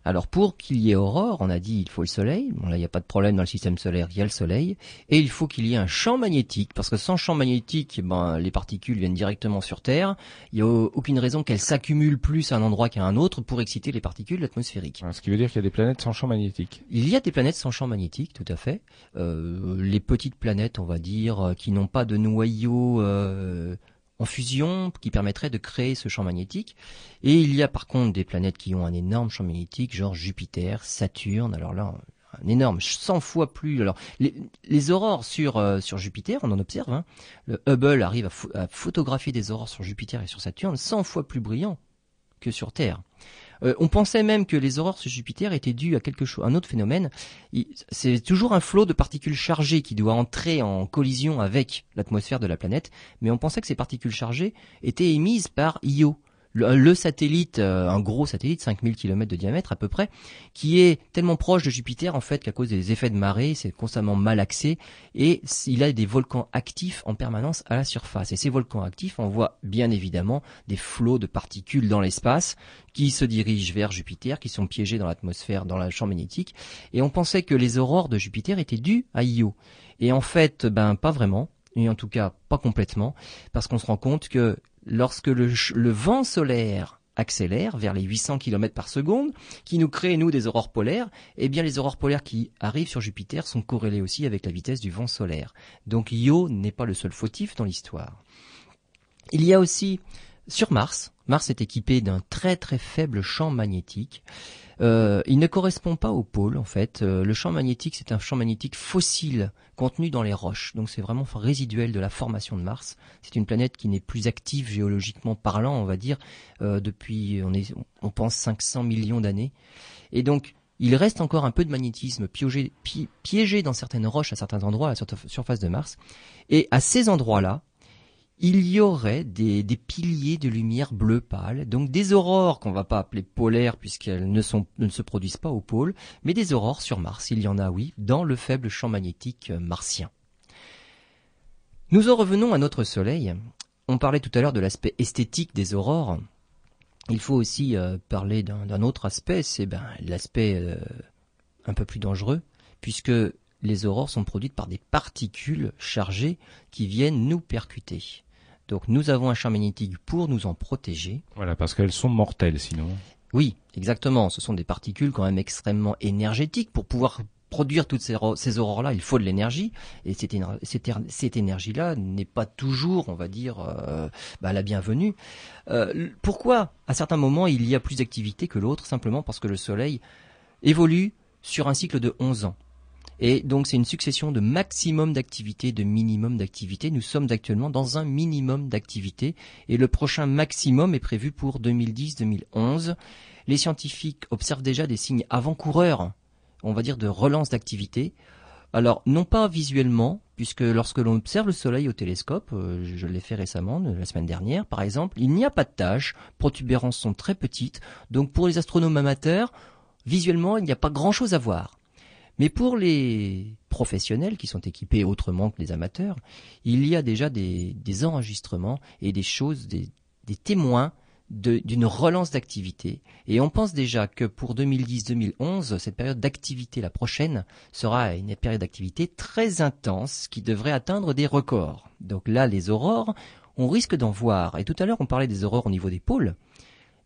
Alors pour qu'il y ait aurore, on a dit il faut le soleil. Bon là il n'y a pas de problème dans le système solaire, il y a le soleil. Et il faut qu'il y ait un champ magnétique, parce que sans champ magnétique, ben, les particules viennent directement sur Terre. Il n'y a aucune raison qu'elles s'accumulent plus à un endroit qu'à un autre pour exciter les particules atmosphériques. Ce qui veut dire qu'il y a des planètes sans champ magnétique. Il y a des planètes sans champ magnétique, tout à fait. Euh, les petites planètes, on va dire, euh, qui n'ont pas de noyau euh, en fusion qui permettrait de créer ce champ magnétique. Et il y a par contre des planètes qui ont un énorme champ magnétique, genre Jupiter, Saturne. Alors là, un énorme, 100 fois plus. Alors les, aurores sur euh, sur Jupiter, on en observe. Hein. Le Hubble arrive à, photographier des aurores sur Jupiter et sur Saturne 100 fois plus brillants que sur Terre. Euh, on pensait même que les aurores sur Jupiter étaient dues à quelque chose, un autre phénomène. C'est toujours un flot de particules chargées qui doit entrer en collision avec l'atmosphère de la planète, mais on pensait que ces particules chargées étaient émises par Io, le, satellite, euh, un gros satellite, 5000 km de diamètre à peu près, qui est tellement proche de Jupiter en fait qu'à cause des effets de marée, c'est constamment malaxé et il a des volcans actifs en permanence à la surface. Et ces volcans actifs envoient bien évidemment des flots de particules dans l'espace qui se dirigent vers Jupiter, qui sont piégés dans l'atmosphère, dans le champ magnétique. Et on pensait que les aurores de Jupiter étaient dues à Io. Et en fait, ben pas vraiment et en tout cas pas complètement, parce qu'on se rend compte que lorsque le, vent solaire accélère vers les 800 km par seconde, qui nous crée, nous, des aurores polaires, eh bien, les aurores polaires qui arrivent sur Jupiter sont corrélées aussi avec la vitesse du vent solaire. Donc, Io n'est pas le seul fautif dans l'histoire. Il y a aussi, sur Mars, Mars est équipé d'un très très faible champ magnétique euh, il ne correspond pas au pôle en fait. Euh, le champ magnétique, c'est un champ magnétique fossile contenu dans les roches. Donc c'est vraiment résiduel de la formation de Mars. C'est une planète qui n'est plus active géologiquement parlant, on va dire, euh, depuis on, est, on pense 500 millions d'années. Et donc il reste encore un peu de magnétisme piégé, dans certaines roches à certains endroits à la surface de Mars. Et à ces endroits-là, il y aurait des, piliers de lumière bleu pâle, donc des aurores qu'on va pas appeler polaires puisqu'elles ne, ne se produisent pas au pôle, mais des aurores sur Mars. Il y en a, oui, dans le faible champ magnétique euh, martien. Nous en revenons à notre Soleil. On parlait tout à l'heure de l'aspect esthétique des aurores. Il faut aussi euh, parler d'un autre aspect, c'est ben, l'aspect euh, un peu plus dangereux, puisque les aurores sont produites par des particules chargées qui viennent nous percuter. Donc nous avons un champ magnétique pour nous en protéger. Voilà, parce qu'elles sont mortelles sinon. Oui, exactement. Ce sont des particules quand même extrêmement énergétiques. Pour pouvoir produire toutes ces, aurores-là, il faut de l'énergie. Et cette, cette, énergie-là n'est pas toujours, on va dire, euh, bah, la bienvenue. Euh, pourquoi, à certains moments, il y a plus d'activité que l'autre? Simplement parce que le Soleil évolue sur un cycle de 11 ans. Et donc c'est une succession de maximum d'activité, de minimum d'activité. Nous sommes actuellement dans un minimum d'activité et le prochain maximum est prévu pour 2010-2011. Les scientifiques observent déjà des signes avant-coureurs, on va dire de relance d'activité. Alors non pas visuellement, puisque lorsque l'on observe le Soleil au télescope, euh, je l'ai fait récemment, la semaine dernière par exemple, il n'y a pas de taches, protubérances sont très petites, donc pour les astronomes amateurs, visuellement il n'y a pas grand-chose à voir. Mais pour les professionnels qui sont équipés autrement que les amateurs, il y a déjà des, enregistrements et des choses, des, témoins d'une relance d'activité. Et on pense déjà que pour 2010-2011, cette période d'activité, la prochaine, sera une période d'activité très intense qui devrait atteindre des records. Donc là, les aurores, on risque d'en voir. Et tout à l'heure, on parlait des aurores au niveau des pôles.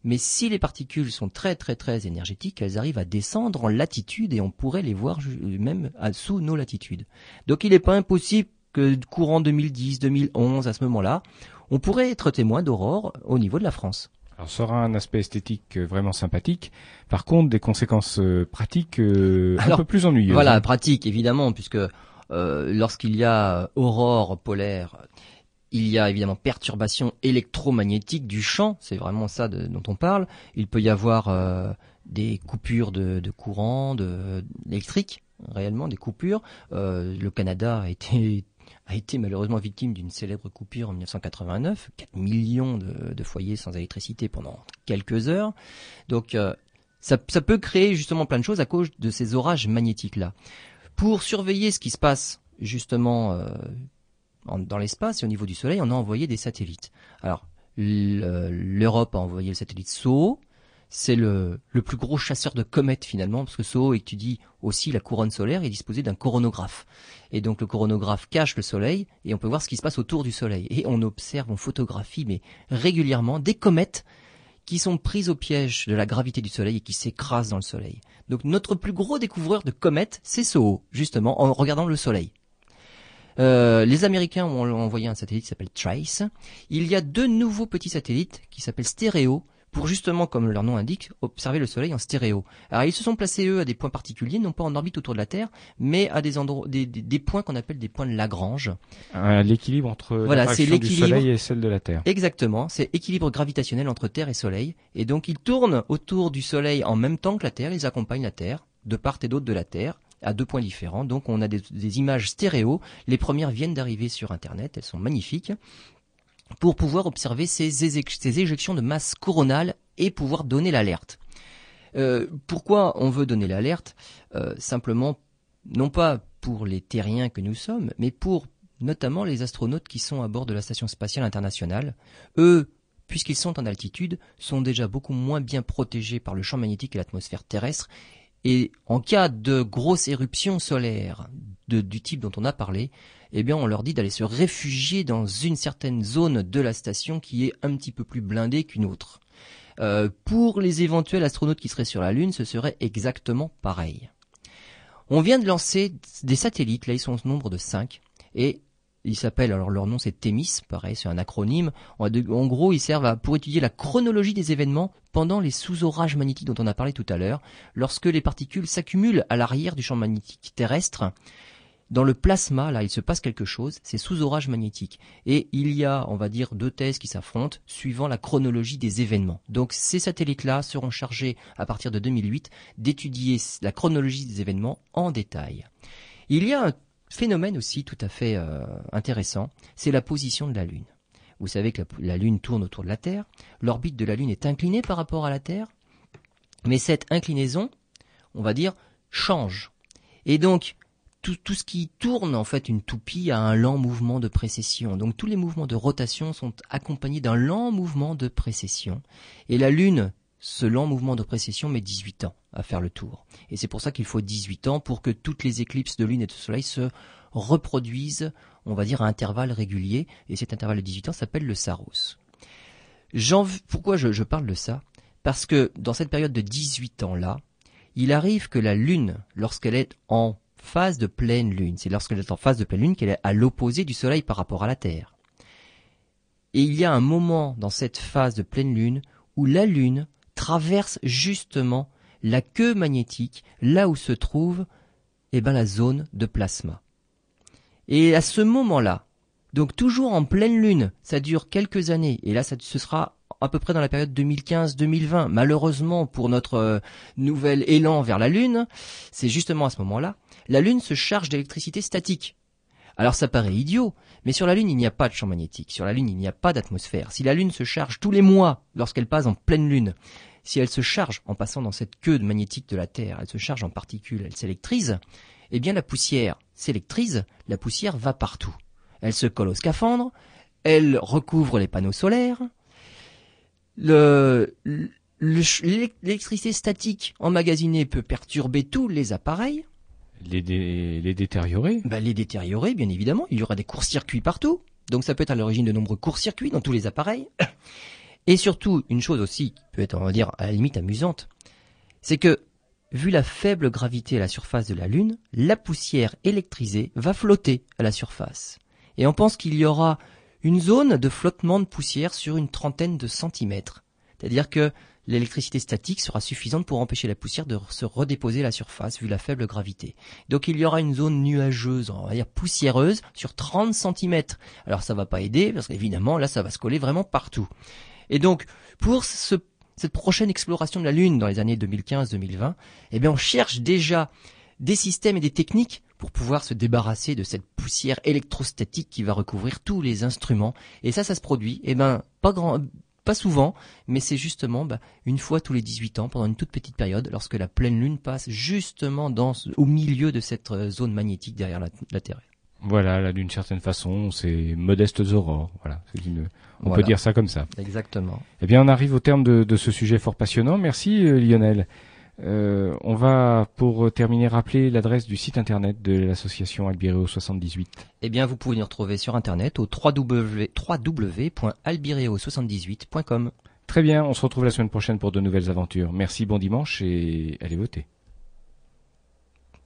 Mais si les particules sont très très très énergétiques, elles arrivent à descendre en latitude et on pourrait les voir même sous nos latitudes. Donc il n'est pas impossible que courant 2010, 2011, à ce moment-là, on pourrait être témoin d'aurore au niveau de la France. Alors ça aura un aspect esthétique euh, vraiment sympathique. Par contre, des conséquences euh, pratiques euh, un peu plus ennuyeuses. Voilà, hein. pratique évidemment, puisque lorsqu'il y a aurore polaire, il y a évidemment perturbation électromagnétique du champ, c'est vraiment ça dont on parle. Il peut y avoir des coupures de, courant, de, électrique, réellement des coupures. le Canada a été (laughs) a été malheureusement victime d'une célèbre coupure en 1989, 4 millions de, foyers sans électricité pendant quelques heures. Donc euh, ça, peut créer justement plein de choses à cause de ces orages magnétiques-là. Pour surveiller ce qui se passe justement euh, dans l'espace et au niveau du Soleil, on a envoyé des satellites. Alors l'Europe a envoyé le satellite SOHO, c'est le, plus gros chasseur de comètes finalement, parce que SOHO étudie aussi la couronne solaire et est disposé d'un coronographe. Et donc le coronographe cache le Soleil et on peut voir ce qui se passe autour du Soleil. Et on observe, on photographie, mais régulièrement, des comètes qui sont prises au piège de la gravité du Soleil et qui s'écrasent dans le Soleil. Donc notre plus gros découvreur de comètes, c'est SOHO, justement, en regardant le Soleil. Euh, les Américains ont envoyé un satellite qui s'appelle Trace. Il y a deux nouveaux petits satellites qui s'appellent Stéréo pour justement, comme leur nom indique, observer le Soleil en stéréo. Alors ils se sont placés eux à des points particuliers, non pas en orbite autour de la Terre, mais à des endroits, des, points qu'on appelle des points de Lagrange. L'équilibre entre voilà, la du Soleil et celle de la Terre. Exactement, c'est équilibre gravitationnel entre Terre et Soleil, et donc ils tournent autour du Soleil en même temps que la Terre, ils accompagnent la Terre de part et d'autre de la Terre à deux points différents. Donc on a des, images stéréo. Les premières viennent d'arriver sur Internet, elles sont magnifiques pour pouvoir observer ces, éjections de masse coronale et pouvoir donner l'alerte. Euh, pourquoi on veut donner l'alerte? Euh, Simplement, non pas pour les terriens que nous sommes, mais pour notamment les astronautes qui sont à bord de la Station spatiale internationale. Eux, puisqu'ils sont en altitude, sont déjà beaucoup moins bien protégés par le champ magnétique et l'atmosphère terrestre. Et en cas de grosse éruption solaire du type dont on a parlé, eh bien on leur dit d'aller se réfugier dans une certaine zone de la station qui est un petit peu plus blindée qu'une autre. Euh, pour les éventuels astronautes qui seraient sur la Lune, ce serait exactement pareil. On vient de lancer des satellites, là ils sont au nombre de 5, et ils s'appellent, alors leur nom c'est Thémis, pareil, c'est un acronyme. En, gros, ils servent pour étudier la chronologie des événements pendant les sous-orages magnétiques dont on a parlé tout à l'heure, lorsque les particules s'accumulent à l'arrière du champ magnétique terrestre dans le plasma, là, il se passe quelque chose, c'est sous orage magnétique. Et il y a, on va dire, deux thèses qui s'affrontent suivant la chronologie des événements. Donc ces satellites-là seront chargés, à partir de 2008, d'étudier la chronologie des événements en détail. Il y a un phénomène aussi tout à fait euh, intéressant, c'est la position de la Lune. Vous savez que la Lune tourne autour de la Terre, l'orbite de la Lune est inclinée par rapport à la Terre, mais cette inclinaison, on va dire, change. Et donc, tout, ce qui tourne en fait une toupie a un lent mouvement de précession. Donc tous les mouvements de rotation sont accompagnés d'un lent mouvement de précession. Et la Lune, ce lent mouvement de précession met 18 ans à faire le tour. Et c'est pour ça qu'il faut 18 ans pour que toutes les éclipses de Lune et de Soleil se reproduisent, on va dire, à intervalles réguliers. Et cet intervalle de 18 ans s'appelle le Saros. Pourquoi je, je parle de ça? Parce que dans cette période de 18 ans-là, il arrive que la Lune, lorsqu'elle est en phase de pleine lune. C'est lorsqu'elle est en phase de pleine lune qu'elle est à l'opposé du Soleil par rapport à la Terre. Et il y a un moment dans cette phase de pleine lune où la Lune traverse justement la queue magnétique, là où se trouve eh ben, la zone de plasma. Et à ce moment-là, donc toujours en pleine lune, ça dure quelques années, et là ça, ce sera à peu près dans la période 2015-2020. Malheureusement pour notre euh, nouvel élan vers la Lune, c'est justement à ce moment-là la Lune se charge d'électricité statique. Alors ça paraît idiot, mais sur la Lune il n'y a pas de champ magnétique, sur la Lune il n'y a pas d'atmosphère. Si la Lune se charge tous les mois lorsqu'elle passe en pleine Lune, si elle se charge en passant dans cette queue de magnétique de la Terre, elle se charge en particules, elle s'électrise, eh bien la poussière s'électrise, la poussière va partout. Elle se colle au scaphandre, elle recouvre les panneaux solaires, l'électricité statique emmagasinée peut perturber tous les appareils, les, les détériorer bah, Les détériorer, bien évidemment. Il y aura des courts-circuits partout. Donc ça peut être à l'origine de nombreux courts-circuits dans tous les appareils. Et surtout, une chose aussi qui peut être, on va dire, à la limite amusante, c'est que, vu la faible gravité à la surface de la Lune, la poussière électrisée va flotter à la surface. Et on pense qu'il y aura une zone de flottement de poussière sur une trentaine de centimètres. C'est-à-dire que l'électricité statique sera suffisante pour empêcher la poussière de se redéposer à la surface vu la faible gravité. Donc il y aura une zone nuageuse, on va dire poussiéreuse, sur 30 cm. Alors ça va pas aider parce qu'évidemment là ça va se coller vraiment partout. Et donc pour cette prochaine exploration de la Lune dans les années 2015-2020, eh bien on cherche déjà des systèmes et des techniques pour pouvoir se débarrasser de cette poussière électrostatique qui va recouvrir tous les instruments. Et ça, ça se produit, eh ben, pas grand, pas souvent, mais c'est justement bah, une fois tous les 18 ans, pendant une toute petite période, lorsque la pleine lune passe justement au milieu de cette euh, zone magnétique derrière la, Terre. Voilà, là d'une certaine façon, c'est modestes aurores. Voilà, une, on peut dire ça comme ça. Exactement. Eh bien, on arrive au terme de, de ce sujet fort passionnant. Merci euh, Lionel. Euh, on va, pour terminer, rappeler l'adresse du site internet de l'association Albireo 78. Eh bien, vous pouvez nous retrouver sur internet au www.albireo78.com. Très bien, on se retrouve la semaine prochaine pour de nouvelles aventures. Merci, bon dimanche et allez voter.